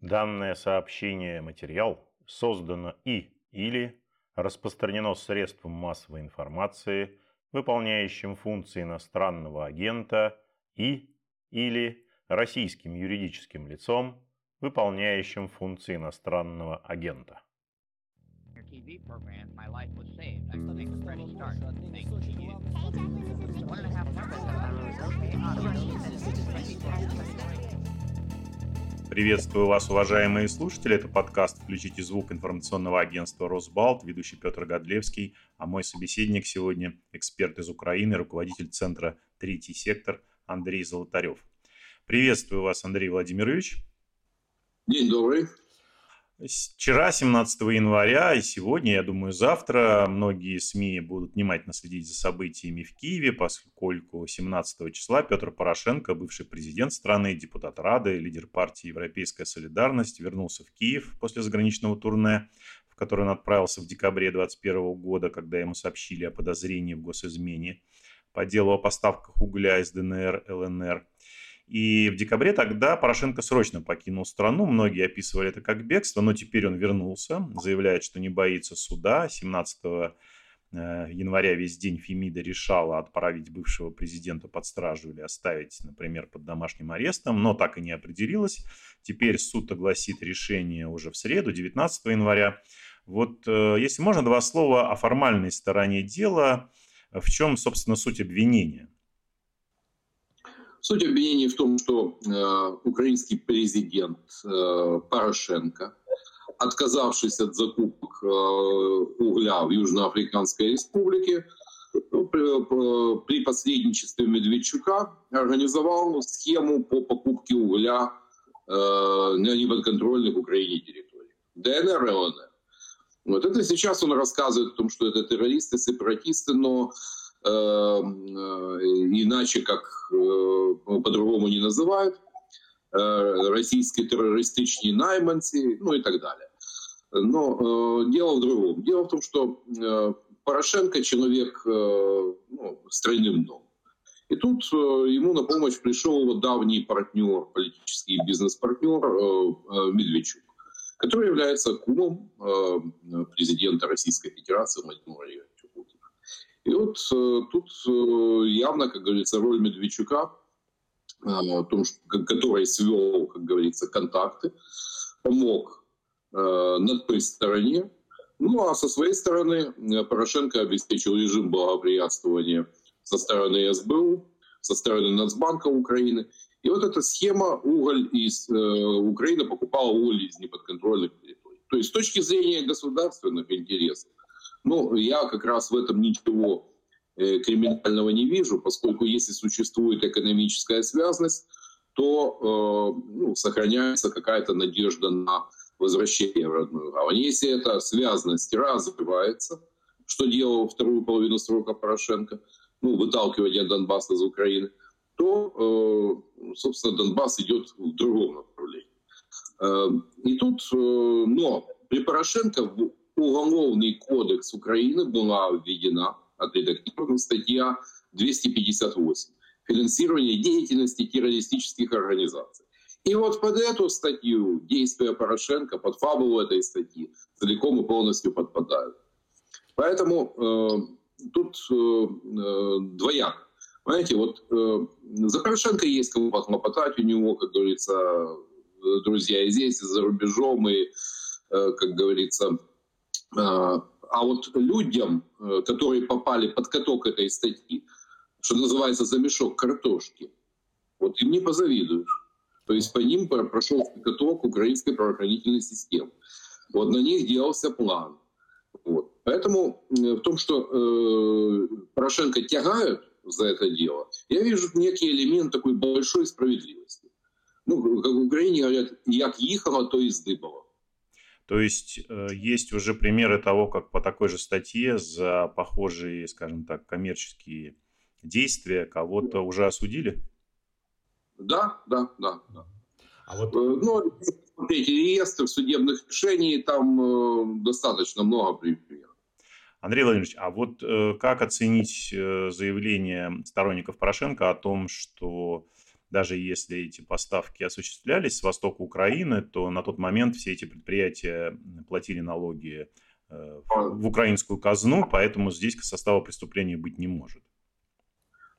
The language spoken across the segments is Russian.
Данное сообщение материал создано и или распространено средством массовой информации, выполняющим функции иностранного агента и или российским юридическим лицом, выполняющим функции иностранного агента. TV program, my life was saved. I can make a fresh start. Thanks to you. One and a half Приветствую вас, уважаемые слушатели. Это подкаст «Включите звук» информационного агентства «Росбалт», ведущий Петр Годлевский, а мой собеседник сегодня – эксперт из Украины, руководитель центра «Третий сектор» Андрей Золотарев. Приветствую вас, Андрей Владимирович. День добрый. Вчера, 17 января, и сегодня, я думаю, завтра многие СМИ будут внимательно следить за событиями в Киеве, поскольку 17 числа Петр Порошенко, бывший президент страны, депутат Рады, лидер партии «Европейская солидарность», вернулся в Киев после заграничного турне, в который он отправился в декабре 2021 года, когда ему сообщили о подозрении в госизмене по делу о поставках угля из ДНР, ЛНР – и в декабре тогда Порошенко срочно покинул страну. Многие описывали это как бегство, но теперь он вернулся, заявляет, что не боится суда. 17 э, января весь день Фемида решала отправить бывшего президента под стражу или оставить, например, под домашним арестом, но так и не определилась. Теперь суд огласит решение уже в среду, 19 января. Вот э, если можно, два слова о формальной стороне дела. В чем, собственно, суть обвинения? Суть обвинений в том, что э, украинский президент э, Порошенко, отказавшись от закупок э, угля в Южноафриканской республике, ну, при, при посредничестве Медведчука организовал схему по покупке угля э, на неподконтрольных Украине территориях. ДНР и ЛНР. Вот это сейчас он рассказывает о том, что это террористы, сепаратисты, но э, иначе как э, по-другому не называют, э, российские террористичные найманцы, ну и так далее. Но дело в другом. Дело в том, что Порошенко человек ну, с тройным. И тут ему на помощь пришел его давний партнер, политический бизнес-партнер Медведчук, который является кумом президента Российской Федерации Владимира и вот э, тут э, явно, как говорится, роль Медведчука, э, о том, который свел, как говорится, контакты, помог на той стороне. Ну а со своей стороны Порошенко обеспечил режим благоприятствования со стороны СБУ, со стороны Нацбанка Украины. И вот эта схема уголь из э, Украины покупала уголь из неподконтрольных территорий. То есть с точки зрения государственных интересов ну, я как раз в этом ничего э, криминального не вижу, поскольку если существует экономическая связность, то э, ну, сохраняется какая-то надежда на возвращение в родную гавань. Если эта связность развивается, что делал вторую половину срока Порошенко, ну, выталкивание Донбасса из Украины, то, э, собственно, Донбасс идет в другом направлении. И тут, но при Порошенко Уголовный кодекс Украины была введена, отредактирована статья 258 «Финансирование деятельности террористических организаций». И вот под эту статью действия Порошенко, под фабулу этой статьи, целиком и полностью подпадают. Поэтому э, тут э, э двояко. Понимаете, вот э, за Порошенко есть кому похлопотать, у него, как говорится, друзья и здесь, и за рубежом, и, э, как говорится, а, а вот людям, э, которые попали под каток этой статьи, что называется за мешок картошки, вот им не позавидуешь. То есть по ним прошел каток украинской правоохранительной системы. Вот на них делался план. Вот. Поэтому э, в том, что э, Порошенко тягают за это дело, я вижу некий элемент такой большой справедливости. Ну, как в Украине говорят, як їхала, то и здыбала. То есть э, есть уже примеры того, как по такой же статье за похожие, скажем так, коммерческие действия кого-то уже осудили? Да, да, да. да. А вот... Э, ну, смотрите, реестр судебных решений, там э, достаточно много примеров. Андрей Владимирович, а вот э, как оценить э, заявление сторонников Порошенко о том, что даже если эти поставки осуществлялись с востока Украины, то на тот момент все эти предприятия платили налоги э, в украинскую казну, поэтому здесь состава преступления быть не может.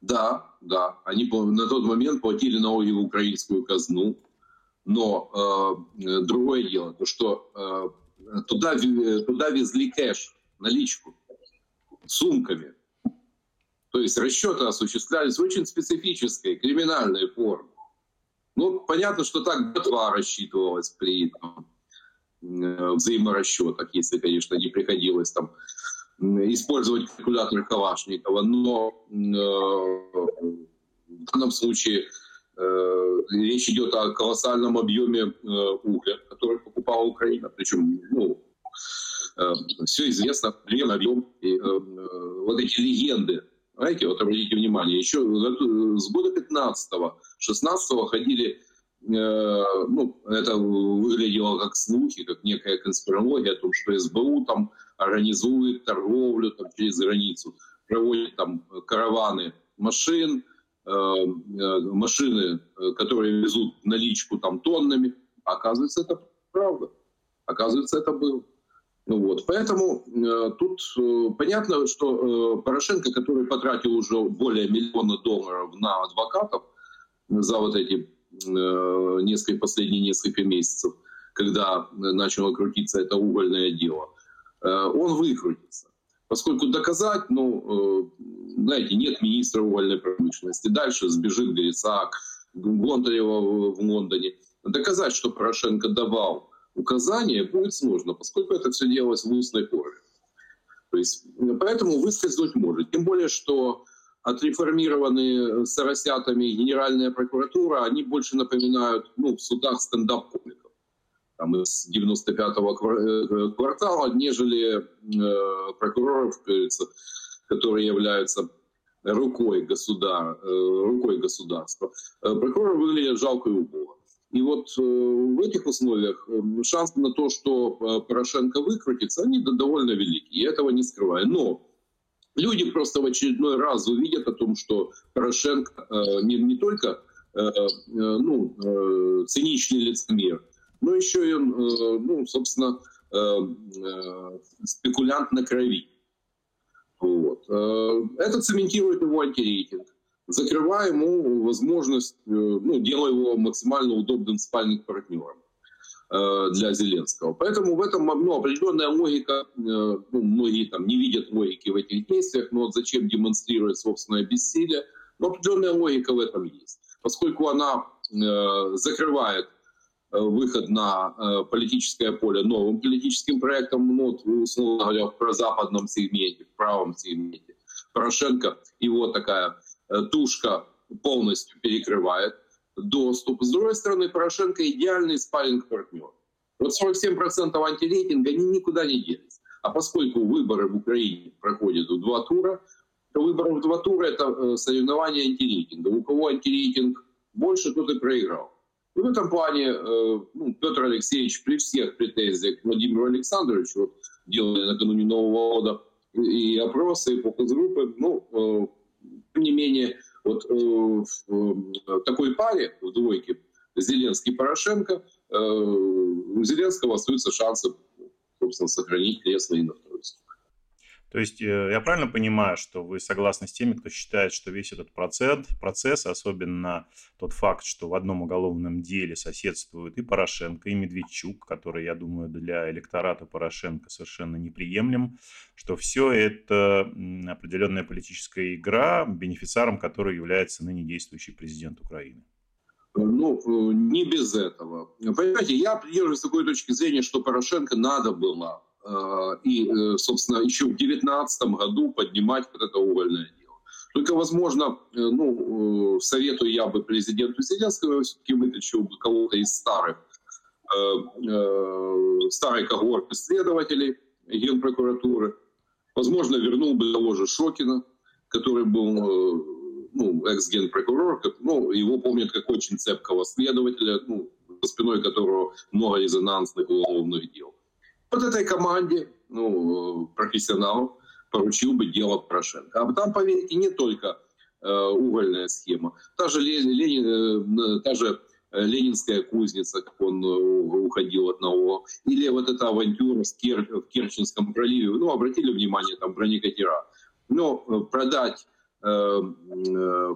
Да, да, они на тот момент платили налоги в украинскую казну, но э, другое дело, то что э, туда, туда везли кэш, наличку, сумками. То есть расчеты осуществлялись в очень специфической криминальной форме. Ну, понятно, что так братва рассчитывалась при там, э, взаиморасчетах, если, конечно, не приходилось там использовать калькулятор Калашникова, но э, в данном случае э, речь идет о колоссальном объеме э, угля, который покупала Украина. Причем, ну, э, все известно, объем. И, э, э, вот эти легенды знаете, вот обратите внимание, еще с года 15-го, 16-го ходили, э, ну, это выглядело как слухи, как некая конспирология о том, что СБУ там организует торговлю там, через границу, проводит там караваны машин, э, э, машины, которые везут наличку там тоннами. оказывается, это правда. Оказывается, это было. Ну вот. Поэтому э, тут э, понятно, что э, Порошенко, который потратил уже более миллиона долларов на адвокатов за вот эти э, несколько, последние несколько месяцев, когда начало крутиться это угольное дело, э, он выкрутится. Поскольку доказать, ну, э, знаете, нет министра угольной промышленности. Дальше сбежит Грицак, Гонтарева в, Лондоне. Доказать, что Порошенко давал указания будет сложно, поскольку это все делалось в устной форме. То есть, поэтому выскользнуть может. Тем более, что отреформированные соросятами Генеральная прокуратура, они больше напоминают ну, в судах стендап-комиков там, из 95-го э, квартала, нежели э, прокуроров, кажется, которые являются рукой, государ, э, рукой государства. Э, прокурор выглядит жалко и вот э, в этих условиях э, шансы на то, что э, Порошенко выкрутится, они довольно велики. Я этого не скрываю. Но люди просто в очередной раз увидят о том, что Порошенко не, не только ну, циничный лицемер, но еще и, ну, собственно, спекулянт на крови. Вот. Это цементирует его антирейтинг закрывая ему возможность, э, ну, делая его максимально удобным спальным партнером э, для Зеленского. Поэтому в этом ну, определенная логика, э, ну, многие там не видят логики в этих действиях, но зачем демонстрировать собственное бессилие, но определенная логика в этом есть. Поскольку она закрывает выход на политическое поле новым политическим проектом, ну, условно говоря, в прозападном сегменте, в правом сегменте. Порошенко, его такая Э, тушка полностью перекрывает доступ. С другой стороны, Порошенко идеальный спарринг-партнер. Вот 47% антирейтинга, они никуда не делись. А поскольку выборы в Украине проходят в два тура, то выборы в два тура – это э, соревнование антирейтинга. У кого антирейтинг больше, тот и проиграл. И в этом плане э, ну, Петр Алексеевич при всех претензиях к Владимиру Александровичу, вот, делали накануне Нового года и опросы, и фокус-группы, ну, тем не менее, вот э, в такой паре, в двойке, Зеленский-Порошенко, э, у Зеленского остаются шансы, собственно, сохранить кресло и на второй то есть э, я правильно понимаю, что вы согласны с теми, кто считает, что весь этот процесс, процесс, особенно тот факт, что в одном уголовном деле соседствуют и Порошенко, и Медведчук, который, я думаю, для электората Порошенко совершенно неприемлем, что все это определенная политическая игра, бенефициаром которой является ныне действующий президент Украины? Ну, э, не без этого. Понимаете, я придерживаюсь такой точки зрения, что Порошенко надо было и, э, собственно, еще в 2019 году поднимать вот это угольное дело. Только, возможно, э, ну, советую я бы президенту Зеленского все-таки вытащил бы кого-то из старых, старой когорты следователей Генпрокуратуры. Возможно, вернул бы того же Шокина, который был ну, экс-генпрокурор. Ну, его помнят как очень цепкого следователя, ну, за спиной которого много резонансных уголовных дел. Вот этой команде, ну, профессионалов, поручил бы дело Порошенко. А там, поверьте, не только угольная схема. Та же, Ленин, та же Ленинская кузница, как он уходил от нового, или вот эта авантюра в, Кер, в Керченском проливе, ну, обратили внимание, там бронекатера. Но продать э,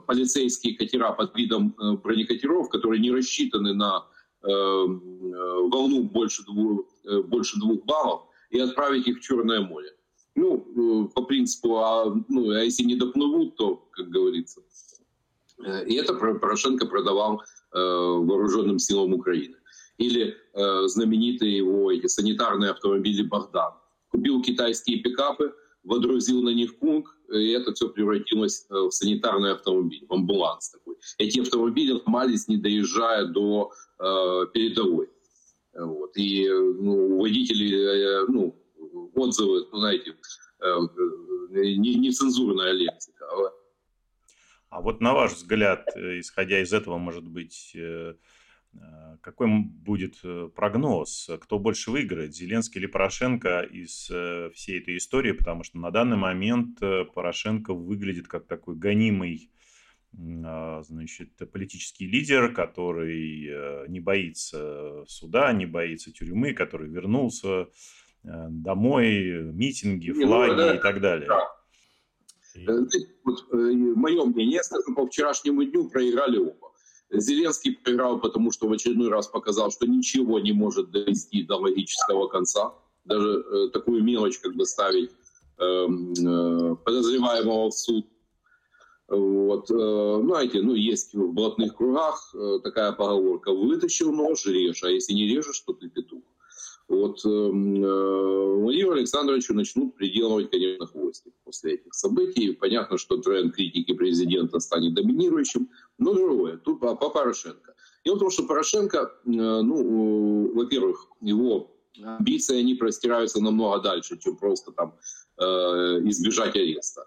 полицейские катера под видом бронекатеров, которые не рассчитаны на э, волну больше двух, больше двух баллов, и отправить их в Черное море. Ну, э, по принципу, а, ну, а если не доплывут, то, как говорится. Э, и это Порошенко продавал э, вооруженным силам Украины. Или э, знаменитые его эти санитарные автомобили «Богдан». Купил китайские пикапы, водрузил на них кунг, и это все превратилось в санитарный автомобиль, в амбуланс такой. Эти автомобили ломались, не доезжая до э, передовой. Вот. И ну, у водителей ну, отзывы, ну, знаете, э, э, нецензурная лексика. А вот на ваш взгляд, э, исходя из этого, может быть, какой будет прогноз? Кто больше выиграет, Зеленский или Порошенко из всей этой истории? Потому что на данный момент Порошенко выглядит как такой гонимый значит, политический лидер, который не боится суда, не боится тюрьмы, который вернулся Э, домой, митинги, ну, флаги ну, да, и так далее. Да. И... Э, вот, э, мое мнение, по вчерашнему дню проиграли оба. Зеленский проиграл, потому что в очередной раз показал, что ничего не может довести до логического конца. Даже э, такую мелочь, как доставить э, э, подозреваемого в суд. Вот, э, знаете, ну, есть в блатных кругах э, такая поговорка. Вытащил нож, режь, а если не режешь, то ты петух вот эм, э, Владимиру Александровичу начнут приделывать, конечно, хвостик после этих событий. Понятно, что тренд критики президента станет доминирующим, но другое. Тут по, по Порошенко. Дело в том, что Порошенко, э, ну, э, во-первых, его амбиции, они простираются намного дальше, чем просто там э, избежать ареста.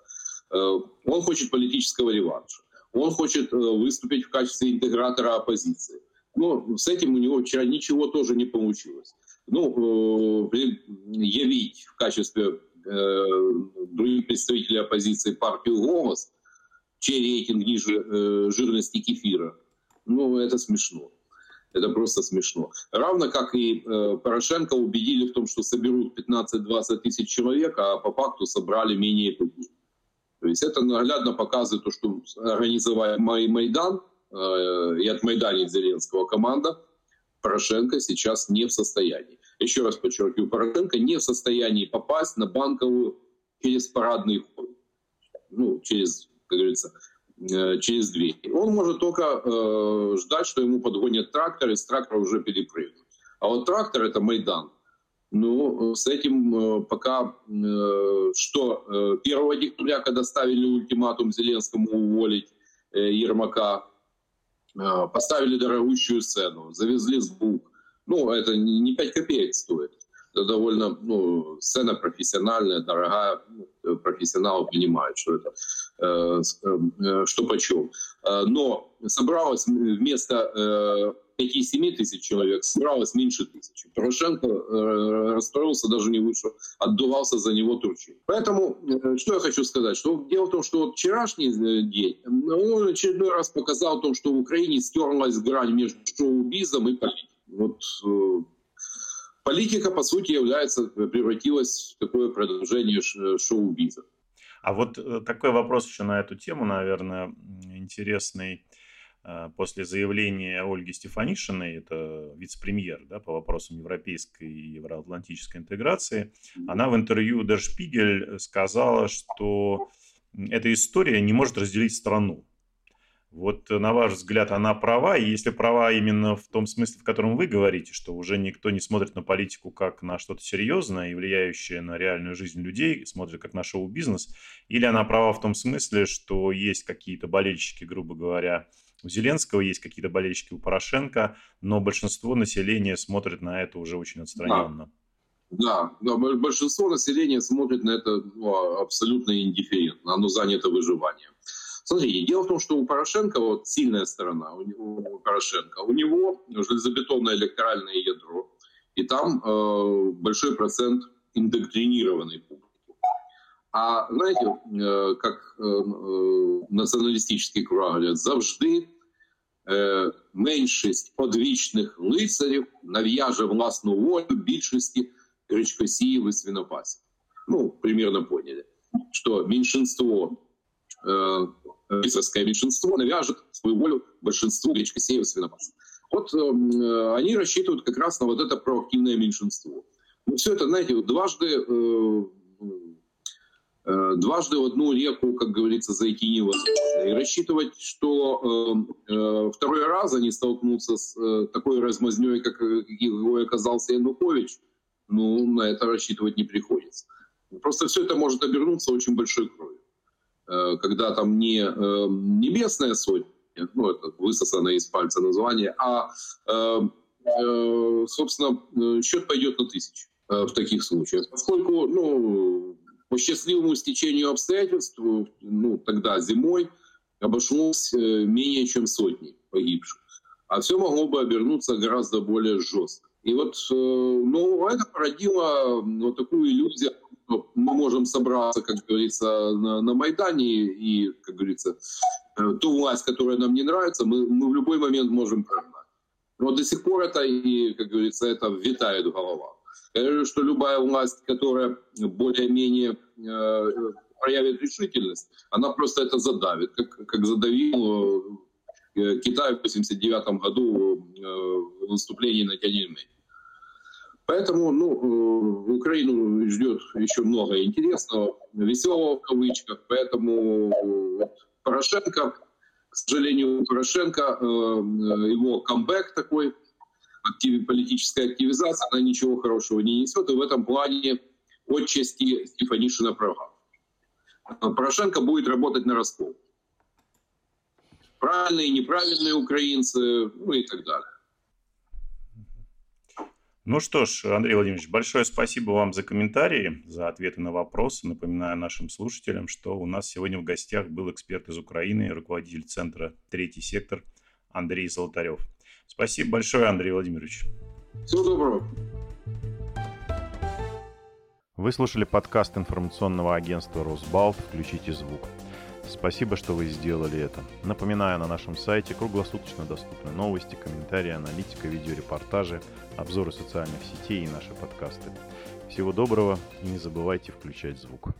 Э, он хочет политического реванша. Он хочет э, выступить в качестве интегратора оппозиции. Но с этим у него вчера ничего тоже не получилось ну, э, явить в качестве э, других представителей оппозиции партию «Голос», чей рейтинг ниже э, жирности кефира, ну, это смешно. Это просто смешно. Равно как и Порошенко убедили в том, что соберут 15-20 тысяч человек, а по факту собрали менее 5. То есть это наглядно показывает то, что организовали Майдан э, и от Майдана Зеленского команда Порошенко сейчас не в состоянии. Еще раз подчеркиваю, Порошенко не в состоянии попасть на банковую через парадный ход. Ну, через, как говорится, э, через дверь. Он может только э, ждать, что ему подгонят трактор, и с трактора уже перепрыгнуть. А вот трактор — это Майдан. Ну, с этим э, пока, э, что э, 1 декабря, когда ставили ультиматум Зеленскому уволить э, Ермака, поставили дорогущую сцену, завезли звук. Ну, это не 5 копеек стоит. Это довольно, ну, сцена профессиональная, дорогая. Ну, профессионалы понимают, что это, э, э, что почем. Э, но собралось вместо 5-7 тысяч человек собралось меньше тысячи. Порошенко э, расстроился, даже не вышел, отдувался за него Турчин. Поэтому, э, что я хочу сказать, что дело в том, что вот вчерашний э, день, он очередной раз показал то, что в Украине стерлась грань между шоу-бизом и политикой. Вот, э, политика, по сути, является, превратилась в такое продолжение шоу-биза. А вот э, такой вопрос еще на эту тему, наверное, интересный. Э, после заявления Ольги Стефанишиной, это вице-премьер да, по вопросам европейской и евроатлантической интеграции, она в интервью Der Spiegel сказала, что эта история не может разделить страну. Вот на ваш взгляд, она права, и если права именно в том смысле, в котором вы говорите, что уже никто не смотрит на политику как на что-то серьезное и влияющее на реальную жизнь людей, смотрит как на шоу-бизнес, или она права в том смысле, что есть какие-то болельщики, грубо говоря, у Зеленского есть какие-то болельщики у Порошенко, но большинство населения смотрит на это уже очень отстраненно. Да, да, большинство населения смотрит на это ну, абсолютно индифферентно, оно занято выживанием. Смотрите, дело в том, что у Порошенко, вот сильная сторона у, у Порошенко, у него железобетонное электоральное ядро, и там э, большой процент индоктринированной публики. А знаете, э, как э, э, націоналістичні круги говорять, завжди меншість одвічних лицарів нав'яже власну волю більшості речкосіїв і свинопасів. Ну, примерно поняли, что меньшинство, э, рыцарское меньшинство навяжет свою волю большинству речкосеев и свинопасов. Вот э, они рассчитывают как раз на вот это проактивное меньшинство. Но все это, знаете, дважды э, Э, дважды в одну реку, как говорится, зайти невозможно. И рассчитывать, что э, э, второй раз они столкнутся с э, такой размазней, как его оказался Янукович, ну, на это рассчитывать не приходится. Просто все это может обернуться очень большой кровью. Э, когда там не э, небесная сотня, ну, это высосанное из пальца название, а, э, собственно, счет пойдет на тысячу в таких случаях. Поскольку, ну, по счастливому стечению обстоятельств, ну, тогда зимой обошлось менее чем сотни погибших. А все могло бы обернуться гораздо более жестко. И вот, ну, это породило вот такую иллюзию, мы можем собраться, как говорится, на, на Майдане и, как говорится, э, ту власть, которая нам не нравится, мы, мы в любой момент можем прогнать. Но до сих пор это, и, как говорится, это витает в головах. Я говорю, что любая власть, которая более-менее э, проявит решительность, она просто это задавит, как, как задавил э, Китай в 1989 году э, выступление на Тяньаньмэне. Поэтому ну, э, Украину ждет еще много интересного, веселого в кавычках. Поэтому вот, Порошенко, к сожалению, Порошенко, э, его камбэк такой – политическая активизация, она ничего хорошего не несет, и в этом плане отчасти Стефанишина права. Порошенко будет работать на раскол. Правильные, неправильные украинцы, ну и так далее. Ну что ж, Андрей Владимирович, большое спасибо вам за комментарии, за ответы на вопросы. Напоминаю нашим слушателям, что у нас сегодня в гостях был эксперт из Украины, руководитель центра «Третий сектор» Андрей Золотарев. Спасибо большое, Андрей Владимирович. Всего доброго. Вы слушали подкаст информационного агентства «Росбалт. Включите звук». Спасибо, что вы сделали это. Напоминаю, на нашем сайте круглосуточно доступны новости, комментарии, аналитика, видеорепортажи, обзоры социальных сетей и наши подкасты. Всего доброго и не забывайте включать звук.